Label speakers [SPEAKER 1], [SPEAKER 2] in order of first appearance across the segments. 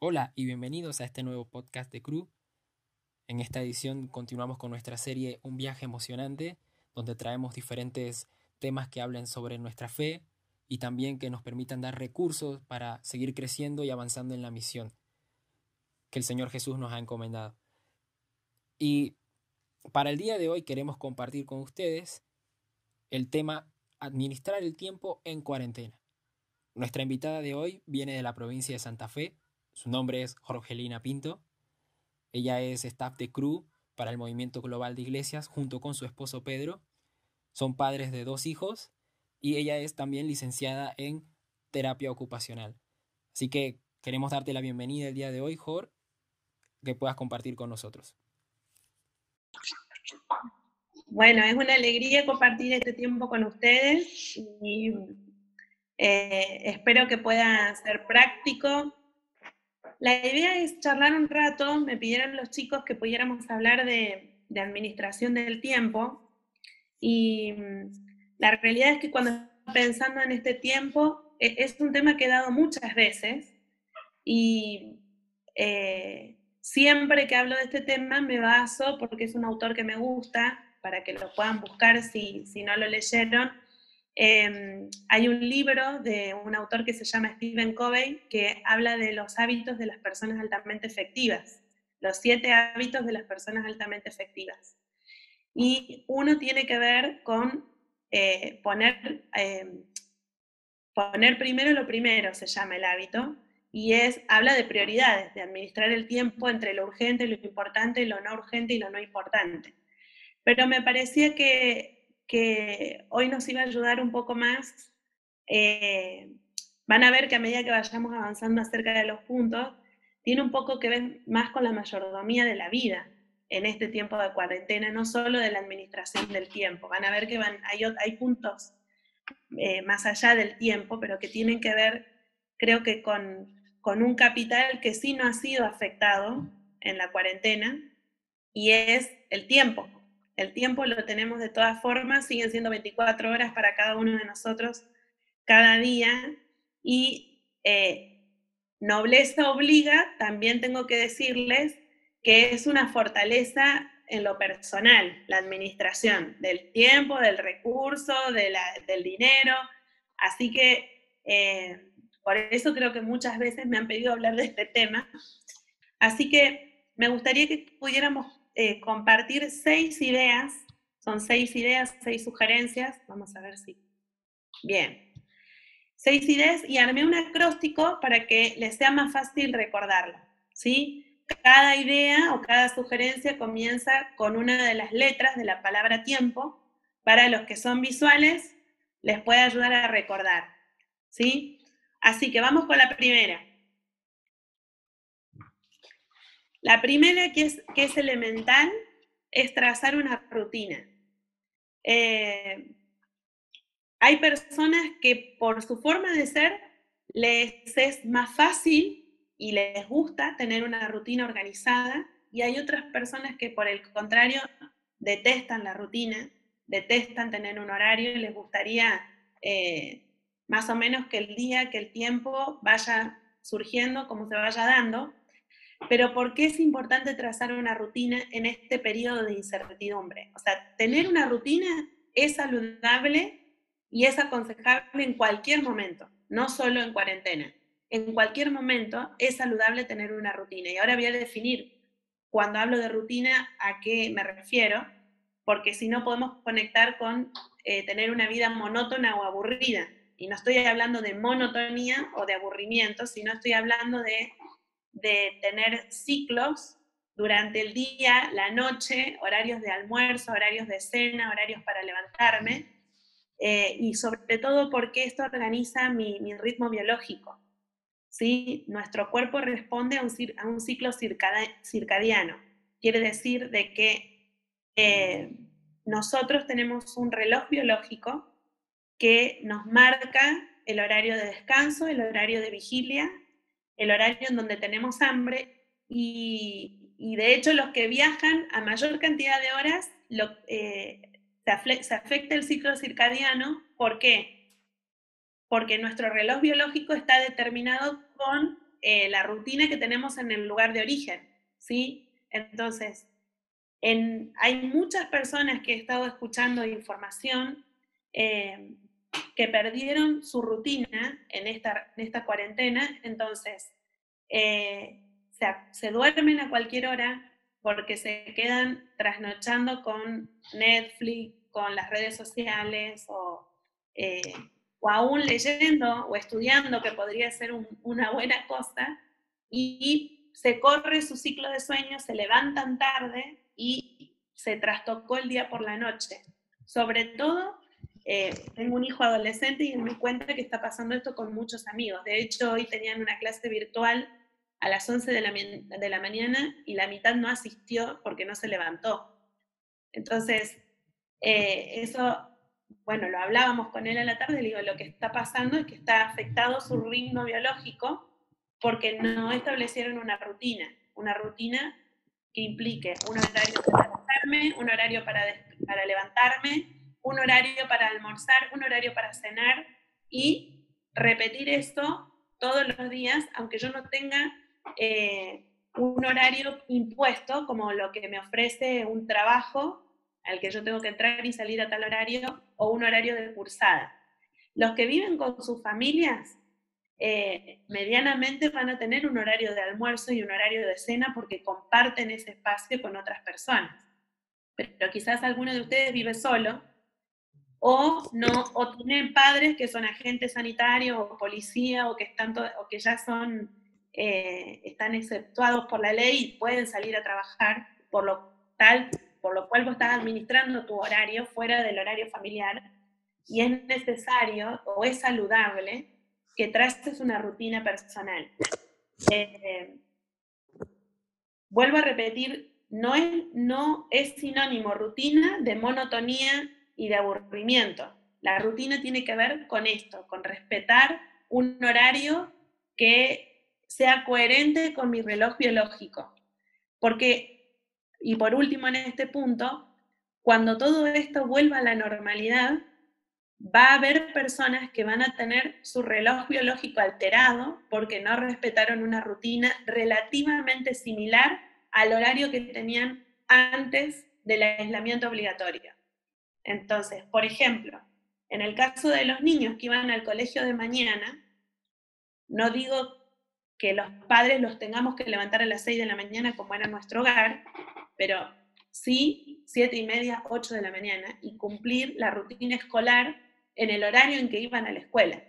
[SPEAKER 1] Hola y bienvenidos a este nuevo podcast de Crew. En esta edición continuamos con nuestra serie Un viaje emocionante, donde traemos diferentes temas que hablen sobre nuestra fe y también que nos permitan dar recursos para seguir creciendo y avanzando en la misión que el Señor Jesús nos ha encomendado. Y para el día de hoy queremos compartir con ustedes el tema Administrar el tiempo en cuarentena. Nuestra invitada de hoy viene de la provincia de Santa Fe, su nombre es Jorgelina Pinto. Ella es staff de crew para el Movimiento Global de Iglesias junto con su esposo Pedro. Son padres de dos hijos y ella es también licenciada en terapia ocupacional. Así que queremos darte la bienvenida el día de hoy, Jor, que puedas compartir con nosotros.
[SPEAKER 2] Bueno, es una alegría compartir este tiempo con ustedes y eh, espero que pueda ser práctico la idea es charlar un rato, me pidieron los chicos que pudiéramos hablar de, administración del tiempo. Y mm, la realidad es que cuando pensando en este tiempo, e, es un tema que he dado muchas veces y eh, siempre que hablo de este tema me baso, porque es un autor que me gusta, para que lo puedan buscar si, si no lo leyeron, Em, hay un libro de un autor que se llama Stephen Covey que habla de los hábitos de las personas altamente efectivas, los siete hábitos de las personas altamente efectivas. Y uno tiene que ver con eh, poner, em, poner primero lo primero, se llama el hábito, y es, habla de prioridades, de administrar el tiempo entre lo urgente, lo importante, lo no urgente y lo no importante. Pero me parecía que que hoy nos iba a ayudar un poco más. Eh, van a ver que a medida que vayamos avanzando acerca de los puntos, tiene un poco que ver más con la mayordomía de la vida en este tiempo de cuarentena, no solo de la administración del tiempo. Van a ver que van, hay, hay puntos eh, más allá del tiempo, pero que tienen que ver, creo que con, con un capital que sí no ha sido afectado en la cuarentena, y es el tiempo. El tiempo lo tenemos de todas formas, siguen siendo 24 horas para cada uno de nosotros cada día y eh, nobleza obliga, también tengo que decirles que es una fortaleza en lo personal, la administración del tiempo, del recurso, del dinero. Así que eh, por eso creo que muchas veces me han pedido hablar de este tema. Así que me gustaría que pudiéramos eh, compartir seis ideas, son seis ideas, seis sugerencias, vamos a ver si. Bien. Seis ideas y armé un acróstico para que les sea más fácil recordarlo, ¿sí? Cada idea o cada sugerencia comienza con una de las letras de la palabra tiempo. Para los que son visuales, les puede ayudar a recordar, ¿sí? Así que vamos con la primera. La primera que es, que es elemental es trazar una rutina. Eh, hay personas que por su forma de ser les es más fácil y les gusta tener una rutina organizada y hay otras personas que por el contrario detestan la rutina, detestan tener un horario y les gustaría eh, más o menos que el día, que el tiempo vaya surgiendo como se vaya dando pero ¿por qué es importante trazar una rutina en este periodo de incertidumbre? O sea, tener una rutina es saludable y es aconsejable en cualquier momento, no solo en cuarentena. En cualquier momento es saludable tener una rutina. Y ahora voy a definir cuando hablo de rutina a qué me refiero, porque si no podemos conectar con eh, tener una vida monótona o aburrida. Y no estoy hablando de monotonía o de aburrimiento, sino estoy hablando de de tener ciclos durante el día, la noche, horarios de almuerzo, horarios de cena, horarios para levantarme, eh, y sobre todo porque esto organiza mi, ritmo biológico. ¿sí? Nuestro cuerpo responde a un, a un ciclo circadiano. Quiere decir de que eh, nosotros tenemos un reloj biológico que nos marca el horario de descanso, el horario de vigilia el horario en donde tenemos hambre y, de hecho los que viajan a mayor cantidad de horas eh, se, afecta el ciclo circadiano. ¿Por qué? Porque nuestro reloj biológico está determinado con eh, la rutina que tenemos en el lugar de origen, ¿sí? Entonces, en, hay muchas personas que he estado escuchando información eh, que perdieron su rutina en esta, en esta cuarentena, entonces eh, se, se duermen a cualquier hora porque se quedan trasnochando con Netflix, con las redes sociales o, eh, o aún leyendo o estudiando, que podría ser una buena cosa, y se corre su ciclo de sueño, se levantan tarde y se trastocó el día por la noche. Sobre todo, eh, tengo un hijo adolescente y me cuenta que está pasando esto con muchos amigos. De hecho, hoy tenían una clase virtual a las 11 de la, de la mañana y la mitad no asistió porque no se levantó. Entonces, eh, eso, bueno, lo hablábamos con él a la tarde, le digo, lo que está pasando es que está afectado su ritmo biológico porque no establecieron una rutina, una rutina que implique un horario para levantarme, un horario para, para levantarme, un horario para almorzar, un horario para cenar y repetir esto todos los días, aunque yo no tenga eh, un horario impuesto como lo que me ofrece un trabajo al que yo tengo que entrar y salir a tal horario o un horario de cursada. Los que viven con sus familias eh, medianamente van a tener un horario de almuerzo y un horario de cena porque comparten ese espacio con otras personas. Pero quizás alguno de ustedes vive solo o no o tienen padres que son agentes sanitarios o policía o que están o que ya son eh, están exceptuados por la ley y pueden salir a trabajar por lo tal por lo cual vos estás administrando tu horario fuera del horario familiar y es necesario o es saludable que traces una rutina personal. Eh, vuelvo a repetir, no es, no es sinónimo rutina de monotonía y de aburrimiento. La rutina tiene que ver con esto, con respetar un horario que sea coherente con mi reloj biológico. Porque y por último, en este punto, cuando todo esto vuelva a la normalidad, va a haber personas que van a tener su reloj biológico alterado porque no respetaron una rutina relativamente similar al horario que tenían antes del aislamiento obligatorio. Entonces, por ejemplo, en el caso de los niños que iban al colegio de mañana, no digo que los padres los tengamos que levantar a las 6 de la mañana como era nuestro hogar, pero sí siete y media, 8 de la mañana y cumplir la rutina escolar en el horario en que iban a la escuela.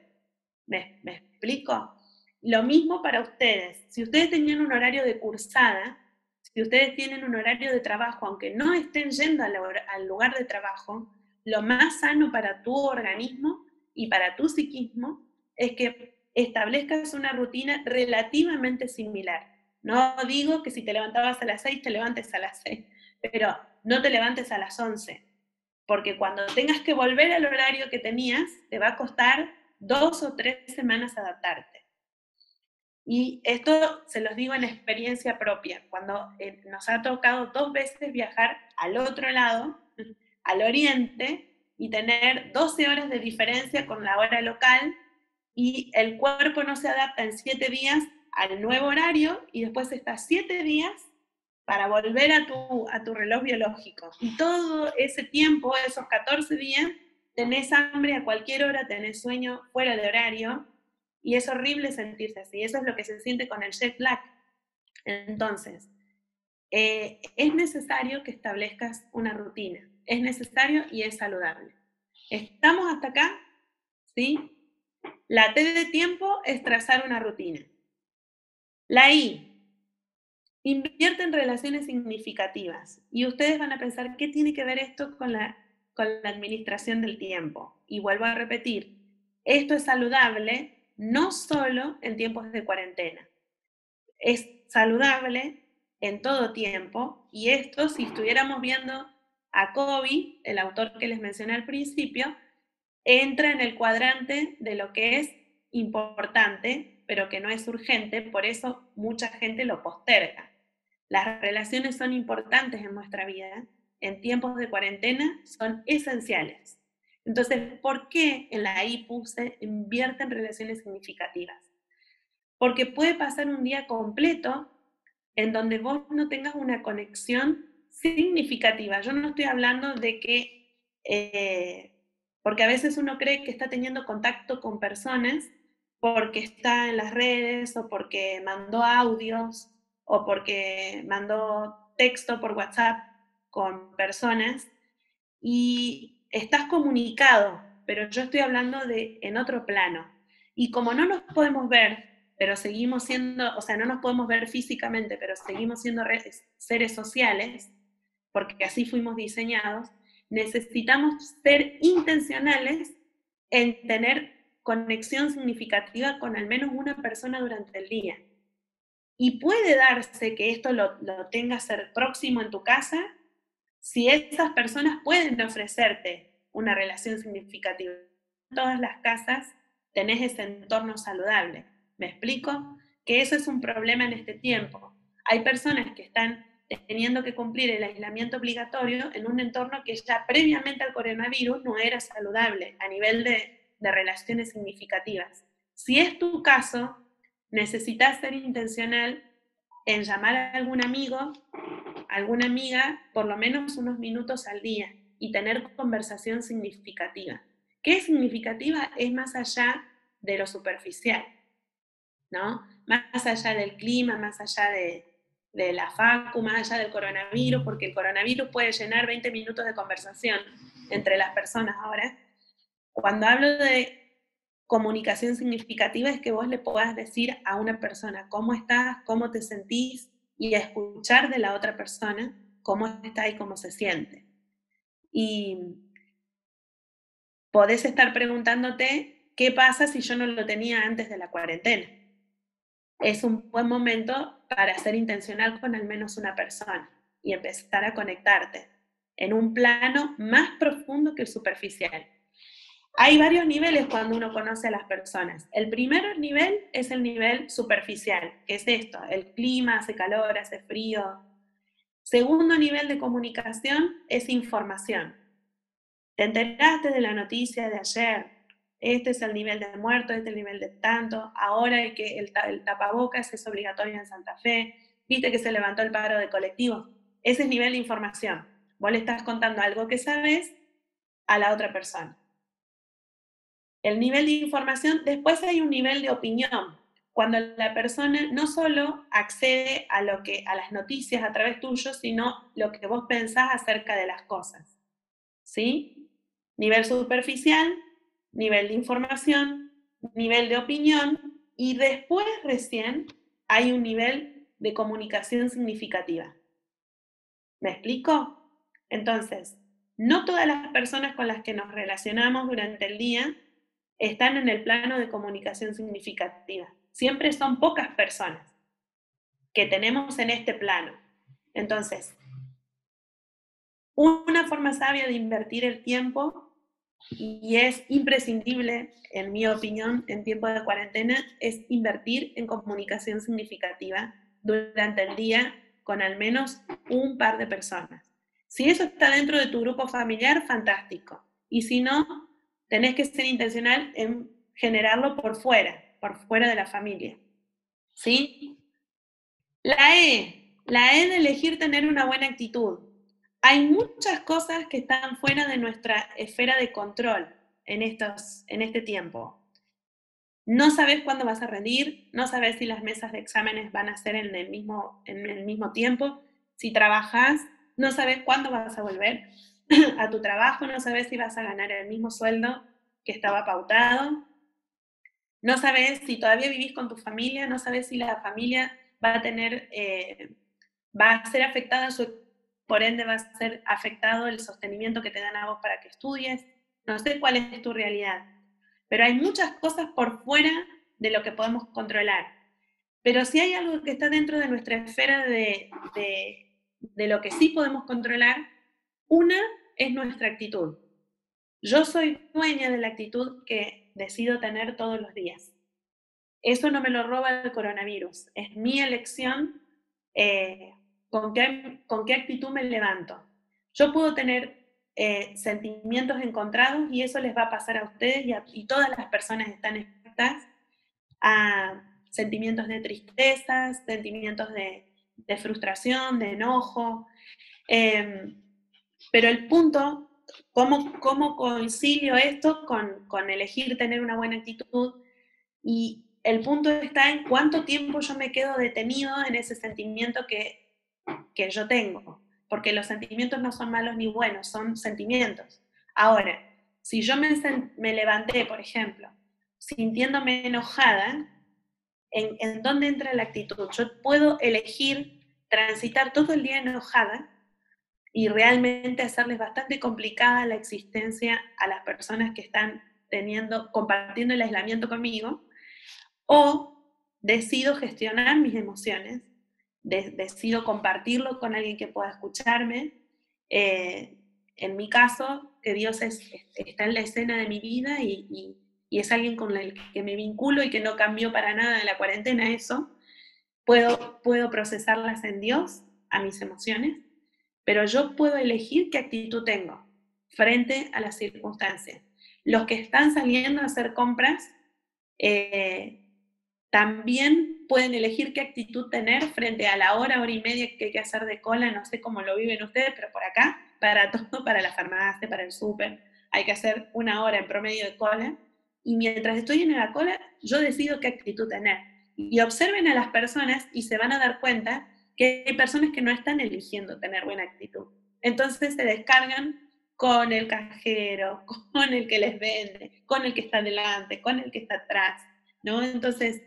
[SPEAKER 2] ¿Me, ¿Me, explico? Lo mismo para ustedes. Si ustedes tenían un horario de cursada, si ustedes tienen un horario de trabajo, aunque no estén yendo al, al lugar de trabajo, lo más sano para tu organismo y para tu psiquismo es que establezcas una rutina relativamente similar. No digo que si te levantabas a las 6, te levantes a las 6, pero no te levantes a las 11, porque cuando tengas que volver al horario que tenías, te va a costar dos o tres semanas adaptarte. Y esto se los digo en experiencia propia, cuando eh, nos ha tocado dos veces viajar al otro lado, al oriente, y tener 12 horas de diferencia con la hora local, y el cuerpo no se adapta en 7 días al nuevo horario y después estás siete días para volver a tu, a tu reloj biológico. Y todo ese tiempo, esos 14 días, tenés hambre a cualquier hora, tenés sueño fuera de horario y es horrible sentirse así. Eso es lo que se siente con el jet lag. Entonces, eh, es necesario que establezcas una rutina. Es necesario y es saludable. ¿Estamos hasta acá? ¿Sí? La T de tiempo es trazar una rutina. La I. Invierte en relaciones significativas. Y ustedes van a pensar, ¿qué tiene que ver esto con la, con la administración del tiempo? Y vuelvo a repetir, esto es saludable no solo en tiempos de cuarentena. Es saludable en todo tiempo. Y esto, si estuviéramos viendo a Kobe, el autor que les mencioné al principio, entra en el cuadrante de lo que es importante pero que no es urgente, por eso mucha gente lo posterga. Las relaciones son importantes en nuestra vida, en tiempos de cuarentena son esenciales. Entonces, ¿por qué en la I puse invierte en relaciones significativas? porque puede pasar un día completo en donde vos no tengas una conexión significativa. Yo no estoy hablando de que, eh, porque a veces uno cree que está teniendo contacto con personas porque está en las redes o porque mandó audios o porque mandó texto por WhatsApp con personas y estás comunicado, pero yo estoy hablando de en otro plano. Y como no nos podemos ver, pero seguimos siendo, o sea, no nos podemos ver físicamente, pero seguimos siendo seres sociales, porque así fuimos diseñados, necesitamos ser intencionales en tener conexión significativa con al menos una persona durante el día. Y puede darse que esto lo, lo tengas próximo en tu casa si esas personas pueden ofrecerte una relación significativa. En todas las casas tenés ese entorno saludable. ¿Me explico? Que eso es un problema en este tiempo. Hay personas que están teniendo que cumplir el aislamiento obligatorio en un entorno que ya previamente al coronavirus no era saludable a nivel de, de relaciones significativas. Si es tu caso, necesitas ser intencional en llamar a algún amigo, alguna amiga, por lo menos unos minutos al día y tener conversación significativa. ¿Qué significativa? Es más allá de lo superficial, ¿no? Más allá del clima, más allá de, de la facu, más allá del coronavirus, porque el coronavirus puede llenar 20 minutos de conversación entre las personas ahora. Cuando hablo de comunicación significativa es que vos le puedas decir a una persona cómo estás, cómo te sentís y escuchar de la otra persona cómo está y cómo se siente. Y podés estar preguntándote qué pasa si yo no lo tenía antes de la cuarentena. Es un buen momento para ser intencional con al menos una persona y empezar a conectarte en un plano más profundo que el superficial. Hay varios niveles cuando uno conoce a las personas. El primer nivel es el nivel superficial, que es esto, el clima, hace calor, hace frío. Segundo nivel de comunicación es información. Te enteraste de la noticia de ayer, este es el nivel de muertos, este es el nivel de tanto, ahora el, que el, el tapabocas es obligatorio en Santa Fe, viste que se levantó el paro de colectivos. Ese es nivel de información. Vos le estás contando algo que sabes a la otra persona el nivel de información, después hay un nivel de opinión, cuando la persona no solo accede a, lo que, a las noticias a través tuyo, sino lo que vos pensás acerca de las cosas. ¿Sí? Nivel superficial, nivel de información, nivel de opinión y después recién hay un nivel de comunicación significativa. ¿Me explico? Entonces, no todas las personas con las que nos relacionamos durante el día están en el plano de comunicación significativa. Siempre son pocas personas que tenemos en este plano. Entonces, una forma sabia de invertir el tiempo, y es imprescindible, en mi opinión, en tiempo de cuarentena, es invertir en comunicación significativa durante el día con al menos un par de personas. Si eso está dentro de tu grupo familiar, fantástico. Y si no, tenés que ser intencional en generarlo por fuera, por fuera de la familia. ¿Sí? La E, la E de elegir tener una buena actitud. Hay muchas cosas que están fuera de nuestra esfera de control en, estos, en este tiempo. No sabes cuándo vas a rendir, no sabes si las mesas de exámenes van a ser en el mismo, en el mismo tiempo. Si trabajas, no sabes cuándo vas a volver a tu trabajo, no sabes si vas a ganar el mismo sueldo que estaba pautado, no sabes si todavía vivís con tu familia, no sabes si la familia va a tener, eh, va a ser afectada, por ende va a ser afectado el sostenimiento que te dan a vos para que estudies, no sé cuál es tu realidad, pero hay muchas cosas por fuera de lo que podemos controlar. Pero si hay algo que está dentro de nuestra esfera de, de lo que sí podemos controlar, una es nuestra actitud. Yo soy dueña de la actitud que decido tener todos los días. Eso no me lo roba el coronavirus. Es mi elección eh, con, qué, con qué actitud me levanto. Yo puedo tener eh, sentimientos encontrados y eso les va a pasar a ustedes y, a, todas las personas están expuestas a, sentimientos de tristeza, sentimientos de, frustración, de enojo. Em, pero el punto, ¿cómo, cómo concilio esto con, con elegir tener una buena actitud? Y el punto está en cuánto tiempo yo me quedo detenido en ese sentimiento que, que yo tengo, porque los sentimientos no son malos ni buenos, son sentimientos. Ahora, si yo me, me levanté, por ejemplo, sintiéndome enojada, ¿en, ¿en dónde entra la actitud? Yo puedo elegir transitar todo el día enojada y realmente hacerles bastante complicada la existencia a las personas que están teniendo, compartiendo el aislamiento conmigo, o decido gestionar mis emociones, decido compartirlo con alguien que pueda escucharme. Eh, en mi caso, que Dios está en la escena de mi vida y, es alguien con el que me vinculo y que no cambió para nada en la cuarentena eso, puedo, puedo procesarlas en Dios, a mis emociones, pero yo puedo elegir qué actitud tengo frente a las circunstancias. Los que están saliendo a hacer compras eh, también pueden elegir qué actitud tener frente a la hora, hora y media que hay que hacer de cola, no sé cómo lo viven ustedes, pero por acá, para todo, para la farmacia, para el súper, hay que hacer una hora en promedio de cola. Y mientras estoy en la cola, yo decido qué actitud tener. Y observen a las personas y se van a dar cuenta que hay personas que no están eligiendo tener buena actitud. Entonces se descargan con el cajero, con el que les vende, con el que está delante, con el que está atrás, ¿no? Entonces,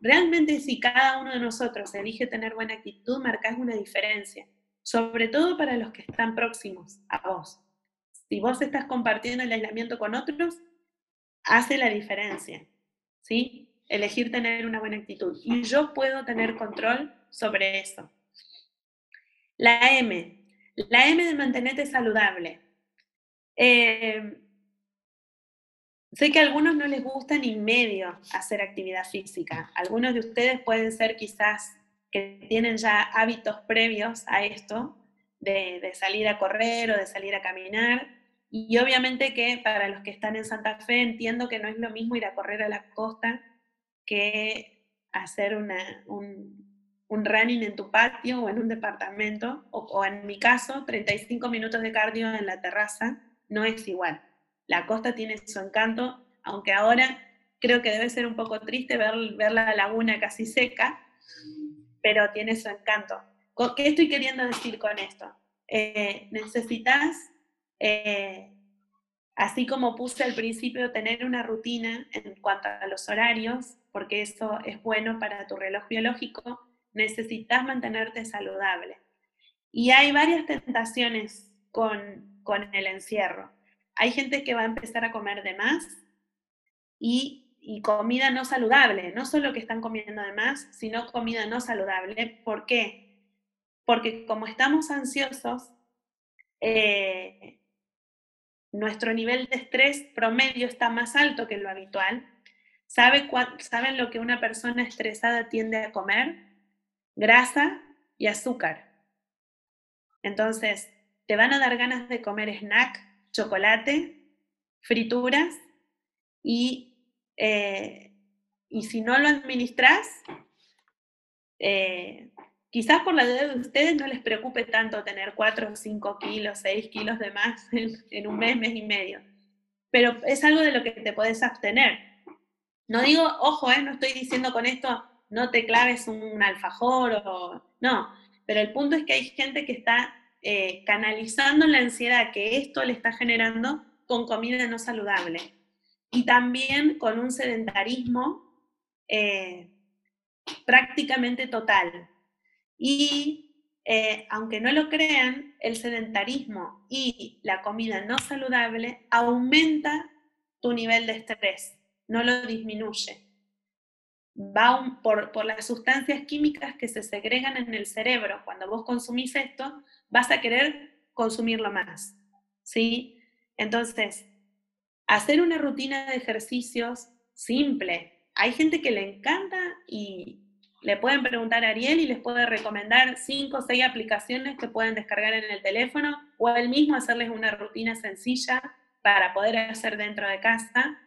[SPEAKER 2] Realmente si cada uno de nosotros elige tener buena actitud, marcas una diferencia, sobre todo para los que están próximos a vos. Si vos estás compartiendo el aislamiento con otros, hace la diferencia, ¿sí? Elegir tener una buena actitud. Y yo puedo tener control sobre eso. La M. La M de mantenerte saludable. Eh, Sé que a algunos no les gusta ni medio hacer actividad física. Algunos de ustedes pueden ser quizás que tienen ya hábitos previos a esto, de, salir a correr o de salir a caminar. Y obviamente que para los que están en Santa Fe entiendo que no es lo mismo ir a correr a la costa que hacer un, un, running en tu patio o en un departamento, o, o en mi caso, 35 minutos de cardio en la terraza, no es igual. La costa tiene su encanto, aunque ahora creo que debe ser un poco triste ver, ver la laguna casi seca, pero tiene su encanto. ¿Qué estoy queriendo decir con esto? Eh, necesitas, eh, así como puse al principio, tener una rutina en cuanto a los horarios, porque eso es bueno para tu reloj biológico, necesitas mantenerte saludable. Y hay varias tentaciones con, con el encierro. Hay gente que va a empezar a comer de más y, comida no saludable, no solo que están comiendo de más, sino comida no saludable. ¿Por qué? Porque como estamos ansiosos, eh, nuestro nivel de estrés promedio está más alto que lo habitual. ¿Sabe ¿Saben lo que una persona estresada tiende a comer? Grasa y azúcar. Entonces, te van a dar ganas de comer snack chocolate, frituras y, eh, y si no lo administras, eh, quizás por la edad de ustedes no les preocupe tanto tener 4 o 5 kilos, 6 kilos de más en, un mes, mes y medio, pero es algo de lo que te puedes abstener. No digo, ojo, eh, no estoy diciendo con esto no te claves un alfajor o no, pero el punto es que hay gente que está eh, canalizando la ansiedad que esto le está generando con comida no saludable. Y también con un sedentarismo eh, prácticamente total. Y eh, aunque no lo crean, el sedentarismo y la comida no saludable aumenta tu nivel de estrés, no lo disminuye. Va por, por, las sustancias químicas que se segregan en el cerebro. Cuando vos consumís esto, vas a querer consumirlo más, ¿sí? Entonces, hacer una rutina de ejercicios simple. Hay gente que le encanta y le pueden preguntar a Ariel y les puede recomendar cinco o seis aplicaciones que pueden descargar en el teléfono o él mismo hacerles una rutina sencilla para poder hacer dentro de casa.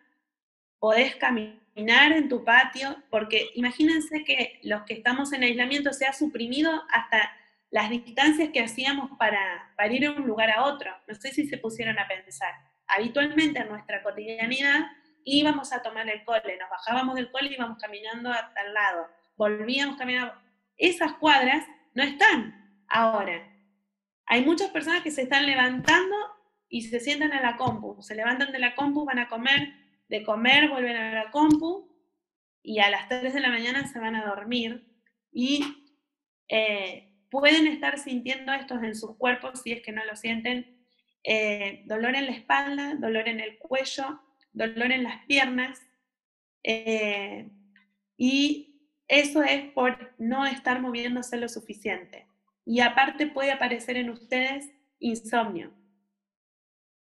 [SPEAKER 2] Podés caminar en tu patio, porque imagínense que los que estamos en aislamiento se ha suprimido hasta las distancias que hacíamos para, para ir de un lugar a otro. No sé si se pusieron a pensar. Habitualmente en nuestra cotidianidad íbamos a tomar el cole, nos bajábamos del cole y íbamos caminando hasta el lado, volvíamos caminando. Esas cuadras no están ahora. Hay muchas personas que se están levantando y se sientan a la compu, se levantan de la compu, van a comer, de comer vuelven a la compu y a las 3 de la mañana se van a dormir y eh, pueden estar sintiendo estos en sus cuerpos si es que no lo sienten. Eh, dolor en la espalda, dolor en el cuello, dolor en las piernas eh, y eso es por no estar moviéndose lo suficiente. Y aparte puede aparecer en ustedes insomnio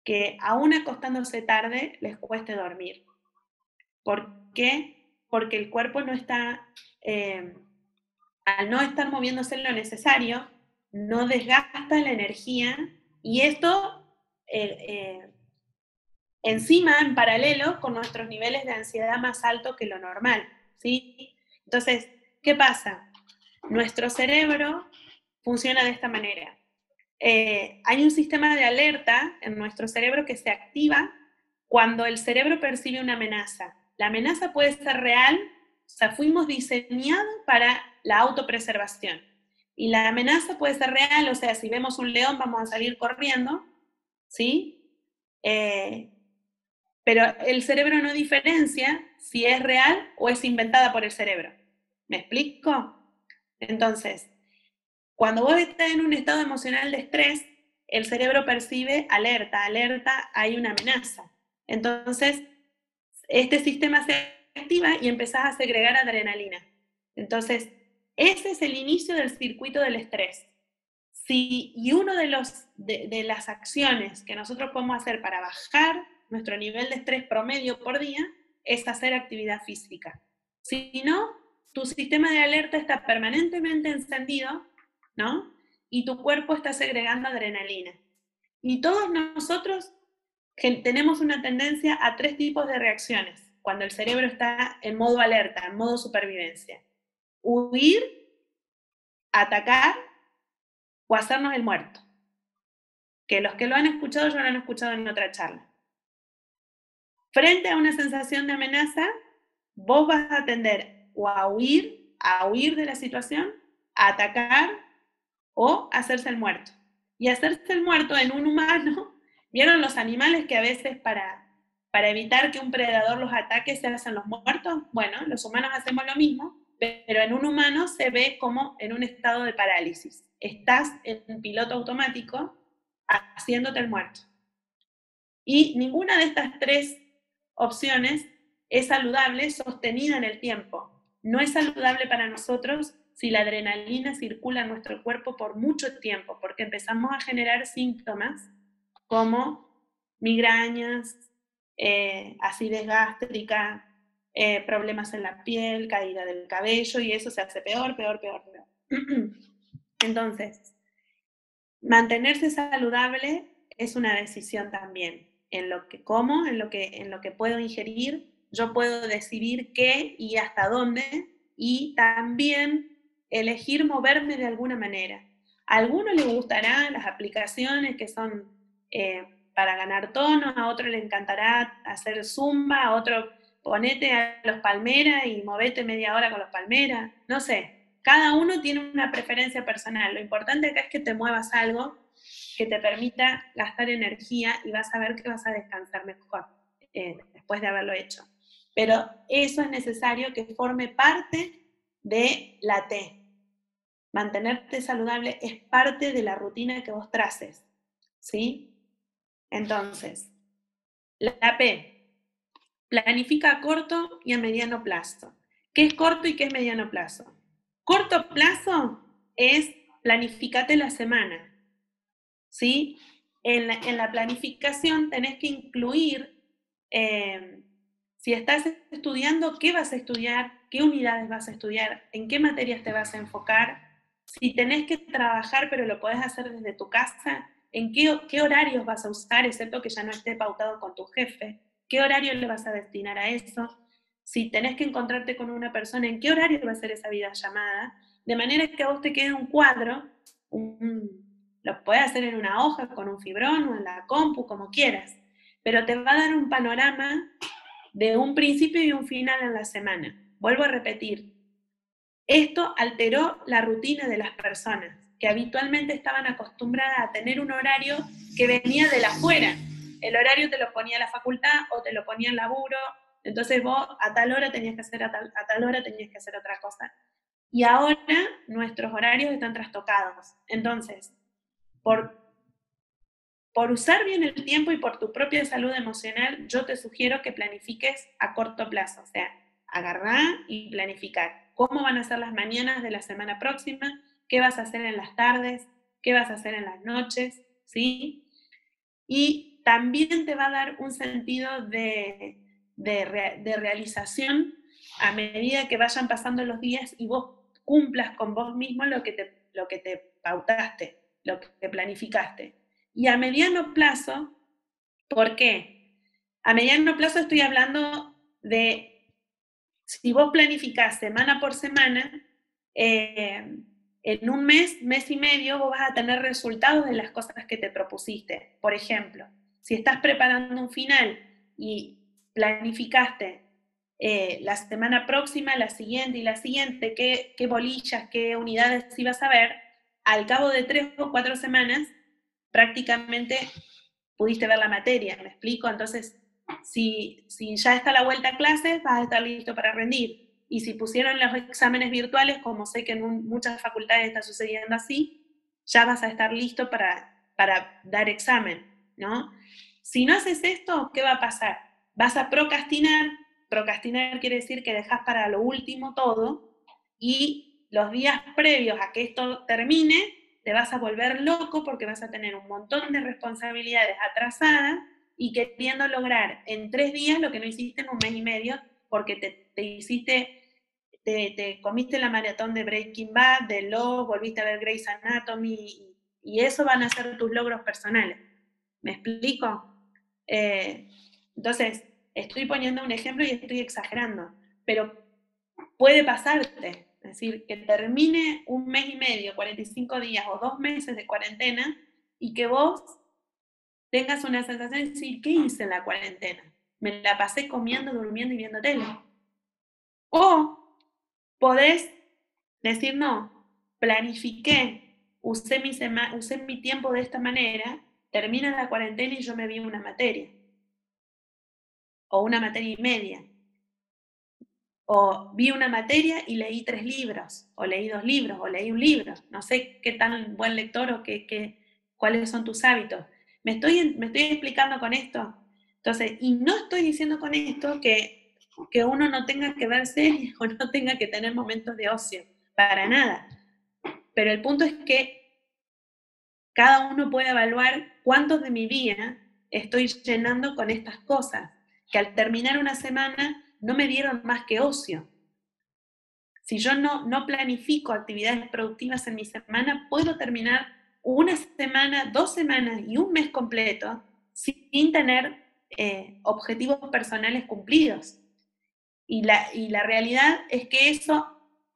[SPEAKER 2] que aún acostándose tarde les cueste dormir. ¿Por qué? Porque el cuerpo no está, eh, al no estar moviéndose lo necesario, no desgasta la energía y esto eh, eh, encima, en paralelo, con nuestros niveles de ansiedad más altos que lo normal. ¿sí? Entonces, ¿qué pasa? Nuestro cerebro funciona de esta manera. Eh, hay un sistema de alerta en nuestro cerebro que se activa cuando el cerebro percibe una amenaza. La amenaza puede ser real, o sea, fuimos diseñados para la autopreservación. Y la amenaza puede ser real, o sea, si vemos un león vamos a salir corriendo, ¿sí? Eh, pero el cerebro no diferencia si es real o es inventada por el cerebro. ¿Me explico? Entonces, cuando vos estás en un estado emocional de estrés, el cerebro percibe alerta, alerta, hay una amenaza. Entonces, este sistema se activa y empezás a segregar adrenalina. Entonces, ese es el inicio del circuito del estrés. Si, y una de, de las acciones que nosotros podemos hacer para bajar nuestro nivel de estrés promedio por día es hacer actividad física. Si no, tu sistema de alerta está permanentemente encendido ¿no? Y tu cuerpo está segregando adrenalina. Y todos nosotros tenemos una tendencia a tres tipos de reacciones cuando el cerebro está en modo alerta, en modo supervivencia. Huir, atacar o hacernos el muerto. Que los que lo han escuchado ya lo han escuchado en otra charla. Frente a una sensación de amenaza, vos vas a tender o a huir, a huir de la situación, a atacar o hacerse el muerto. Y hacerse el muerto en un humano, ¿vieron los animales que a veces para, para evitar que un predador los ataque se hacen los muertos? Bueno, los humanos hacemos lo mismo, pero en un humano se ve como en un estado de parálisis. Estás en piloto automático haciéndote el muerto. Y ninguna de estas tres opciones es saludable sostenida en el tiempo. No es saludable para nosotros si la adrenalina circula en nuestro cuerpo por mucho tiempo, porque empezamos a generar síntomas como migrañas, eh, acidez gástrica, eh, problemas en la piel, caída del cabello, y eso se hace peor, peor, peor, peor. Entonces, mantenerse saludable es una decisión también. En lo que como, en lo que, en lo que puedo ingerir, yo puedo decidir qué y hasta dónde, y también elegir moverme de alguna manera. A algunos les gustarán las aplicaciones que son eh, para ganar tono, a otro le encantará hacer zumba, a otro ponete a los palmeras y movete media hora con los palmeras, no sé, cada uno tiene una preferencia personal. Lo importante acá es que te muevas algo que te permita gastar energía y vas a ver que vas a descansar mejor eh, después de haberlo hecho. Pero eso es necesario que forme parte de la T, mantenerte saludable es parte de la rutina que vos traces, ¿sí? Entonces, la P, planifica a corto y a mediano plazo. ¿Qué es corto y qué es mediano plazo? Corto plazo es planificate la semana, ¿sí? En la, planificación tenés que incluir, eh, si estás estudiando, qué vas a estudiar, qué unidades vas a estudiar, en qué materias te vas a enfocar, si tenés que trabajar, pero lo podés hacer desde tu casa, ¿en qué, qué horarios vas a usar, excepto que ya no esté pautado con tu jefe? qué horario le vas a destinar a eso, si tenés que encontrarte con una persona, en qué horario va a ser esa videollamada, de manera que a vos te quede un cuadro, lo puedes hacer en una hoja, con un fibrón o en la compu, como quieras, pero te va a dar un panorama de un principio y un final en la semana. Vuelvo a repetir, esto alteró la rutina de las personas que habitualmente estaban acostumbradas a tener un horario que venía de la afuera. El horario te lo ponía la facultad o te lo ponía el laburo entonces vos a tal hora tenías que hacer a tal, hora tenías que hacer otra cosa. Y ahora nuestros horarios están trastocados. Entonces, por, por usar bien el tiempo y por tu propia salud emocional, yo te sugiero que planifiques a corto plazo. O sea, agarrar y planificar cómo van a ser las mañanas de la semana próxima, qué vas a hacer en las tardes, qué vas a hacer en las noches, ¿sí? Y también te va a dar un sentido de, de, realización a medida que vayan pasando los días y vos cumplas con vos mismo lo que te, lo que te pautaste, lo que planificaste. Y a mediano plazo, ¿por qué? A mediano plazo estoy hablando de, si vos planificás semana por semana, eh, en un mes, mes y medio, vos vas a tener resultados de las cosas que te propusiste. Por ejemplo, si estás preparando un final y planificaste eh, la semana próxima, la siguiente y la siguiente, qué, qué bolillas, qué unidades ibas a ver, al cabo de tres o cuatro semanas, prácticamente pudiste ver la materia, ¿me explico? Entonces, si, ya está la vuelta a clases, vas a estar listo para rendir. Y si pusieron los exámenes virtuales, como sé que en muchas facultades está sucediendo así, ya vas a estar listo para, para dar examen, ¿no? Si no haces esto, ¿qué va a pasar? vas a procrastinar, procrastinar quiere decir que dejas para lo último todo y los días previos a que esto termine, te vas a volver loco porque vas a tener un montón de responsabilidades atrasadas y queriendo lograr en tres días lo que no hiciste en un mes y medio porque te, hiciste, te, comiste la maratón de Breaking Bad, de Law, volviste a ver Grey's Anatomy y, y eso van a ser tus logros personales. ¿Me explico? Eh, entonces, Estoy poniendo un ejemplo y estoy exagerando, pero puede pasarte. Es decir, que termine un mes y medio, 45 días o dos meses de cuarentena y que vos tengas una sensación de decir, ¿qué hice en la cuarentena? Me la pasé comiendo, durmiendo y viendo tele. O podés decir, no, planifiqué, usé mi, usé mi tiempo de esta manera, termina la cuarentena y yo me vi una materia o una materia y media. O vi una materia y leí tres libros, o leí dos libros, o leí un libro. No sé qué tan buen lector o qué, qué, cuáles son tus hábitos. ¿Me estoy, ¿Me estoy explicando con esto? Entonces, y no estoy diciendo con esto que, que uno no tenga que ver series o no tenga que tener momentos de ocio, para nada. Pero el punto es que cada uno puede evaluar cuántos de mi vida estoy llenando con estas cosas que al terminar una semana no me dieron más que ocio. Si yo no, no planifico actividades productivas en mi semana, puedo terminar una semana, dos semanas y un mes completo sin tener eh, objetivos personales cumplidos. Y la, y la realidad es que eso,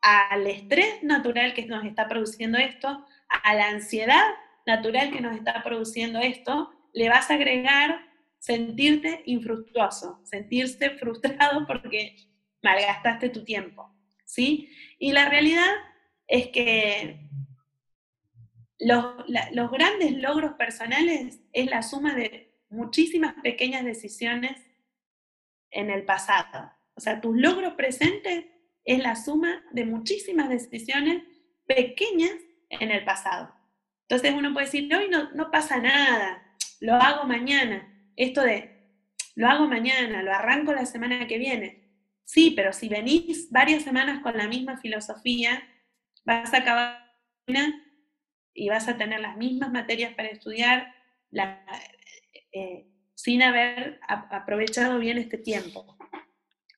[SPEAKER 2] al estrés natural que nos está produciendo esto, a la ansiedad natural que nos está produciendo esto, le vas a agregar sentirte infructuoso, sentirse frustrado porque malgastaste tu tiempo, ¿sí? Y la realidad es que los, los grandes logros personales es la suma de muchísimas pequeñas decisiones en el pasado. O sea, tus logros presentes es la suma de muchísimas decisiones pequeñas en el pasado. Entonces uno puede decir, hoy no, no pasa nada, lo hago mañana esto de, lo hago mañana, lo arranco la semana que viene. Sí, pero si venís varias semanas con la misma filosofía, vas a acabar y vas a tener las mismas materias para estudiar eh, sin haber aprovechado bien este tiempo.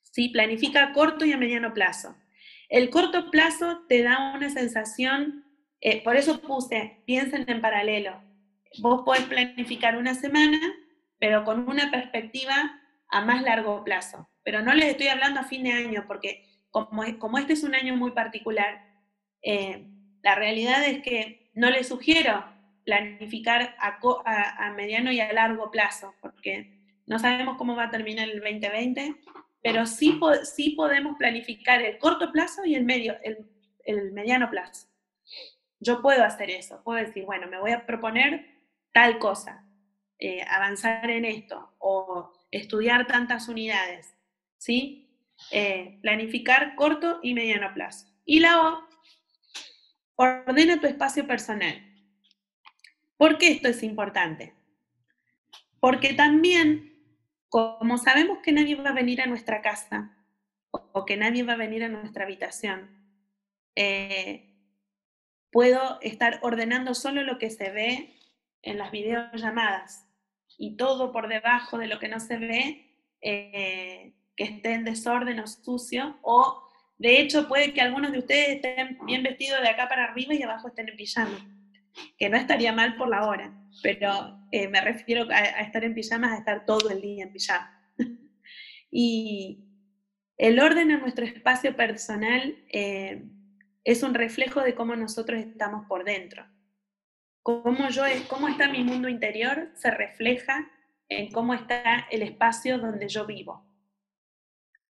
[SPEAKER 2] ¿Sí? Planifica a corto y a mediano plazo. El corto plazo te da una sensación, eh, por eso puse, piensen en paralelo. Vos podés planificar una semana pero con una perspectiva a más largo plazo. Pero no les estoy hablando a fin de año, porque como, como este es un año muy particular, eh, la realidad es que no les sugiero planificar a, mediano y a largo plazo, porque no sabemos cómo va a terminar el 2020, pero sí, sí podemos planificar el corto plazo y el, medio, el mediano plazo. Yo puedo hacer eso, puedo decir, bueno, me voy a proponer tal cosa, eh, avanzar en esto o estudiar tantas unidades, ¿sí? Eh, planificar corto y mediano plazo. Y la O, ordena tu espacio personal. ¿Por qué esto es importante? Porque también, como sabemos que nadie va a venir a nuestra casa o que nadie va a venir a nuestra habitación, eh, puedo estar ordenando solo lo que se ve en las videollamadas y todo por debajo de lo que no se ve, eh, que esté en desorden o sucio, o de hecho puede que algunos de ustedes estén bien vestidos de acá para arriba y abajo estén en pijama, que no estaría mal por la hora, pero eh, me refiero a, estar en pijamas, a estar todo el día en pijama. y el orden en nuestro espacio personal eh, es un reflejo de cómo nosotros estamos por dentro cómo, yo, cómo está mi mundo interior se refleja en cómo está el espacio donde yo vivo.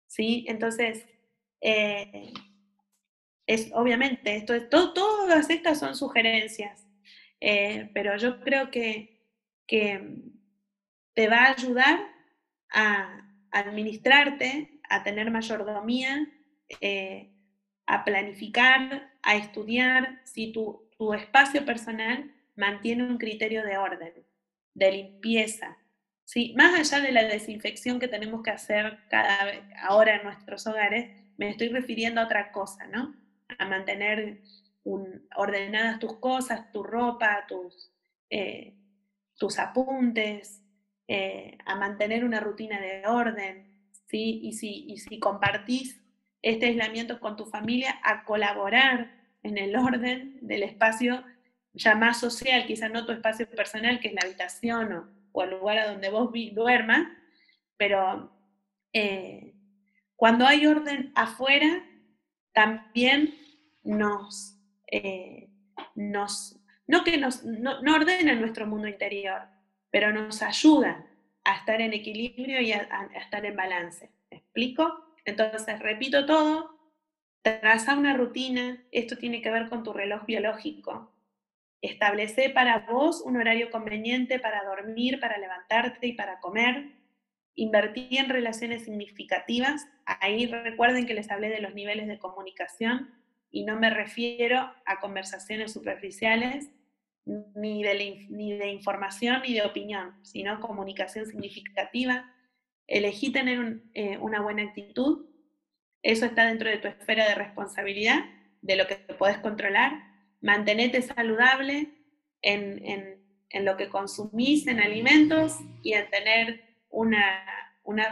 [SPEAKER 2] ¿Sí? Entonces, eh, es, obviamente, esto es, todas estas son sugerencias, eh, pero yo creo que, que te va a ayudar a administrarte, a tener mayordomía, eh, a planificar, a estudiar, si tu, tu espacio personal mantiene un criterio de orden, de limpieza. ¿sí? Más allá de la desinfección que tenemos que hacer cada, ahora en nuestros hogares, me estoy refiriendo a otra cosa, ¿no? A mantener ordenadas tus cosas, tu ropa, tus, eh, tus apuntes, eh, a mantener una rutina de orden, ¿sí? Y si, y si compartís este aislamiento con tu familia, a colaborar en el orden del espacio ya más social, quizás no tu espacio personal, que es la habitación o, el lugar a donde vos duermas, pero eh, cuando hay orden afuera, también nos, eh, nos no que nos, no, ordena nuestro mundo interior, pero nos ayuda a estar en equilibrio y a, a estar en balance. ¿Me explico? Entonces, repito todo, traza una rutina, esto tiene que ver con tu reloj biológico, Establece para vos un horario conveniente para dormir, para levantarte y para comer. Invertí en relaciones significativas. Ahí recuerden que les hablé de los niveles de comunicación y no me refiero a conversaciones superficiales ni de, ni de información ni de opinión, sino comunicación significativa. Elegí tener eh, una buena actitud. Eso está dentro de tu esfera de responsabilidad, de lo que puedes controlar mantenete saludable en, lo que consumís en alimentos y en tener una,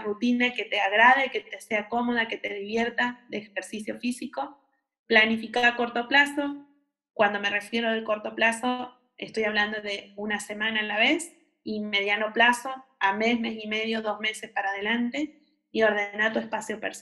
[SPEAKER 2] rutina que te agrade, que te sea cómoda, que te divierta de ejercicio físico. Planifica a corto plazo. Cuando me refiero al corto plazo, estoy hablando de una semana a la vez y mediano plazo a mes, mes y medio, dos meses para adelante y ordena tu espacio personal.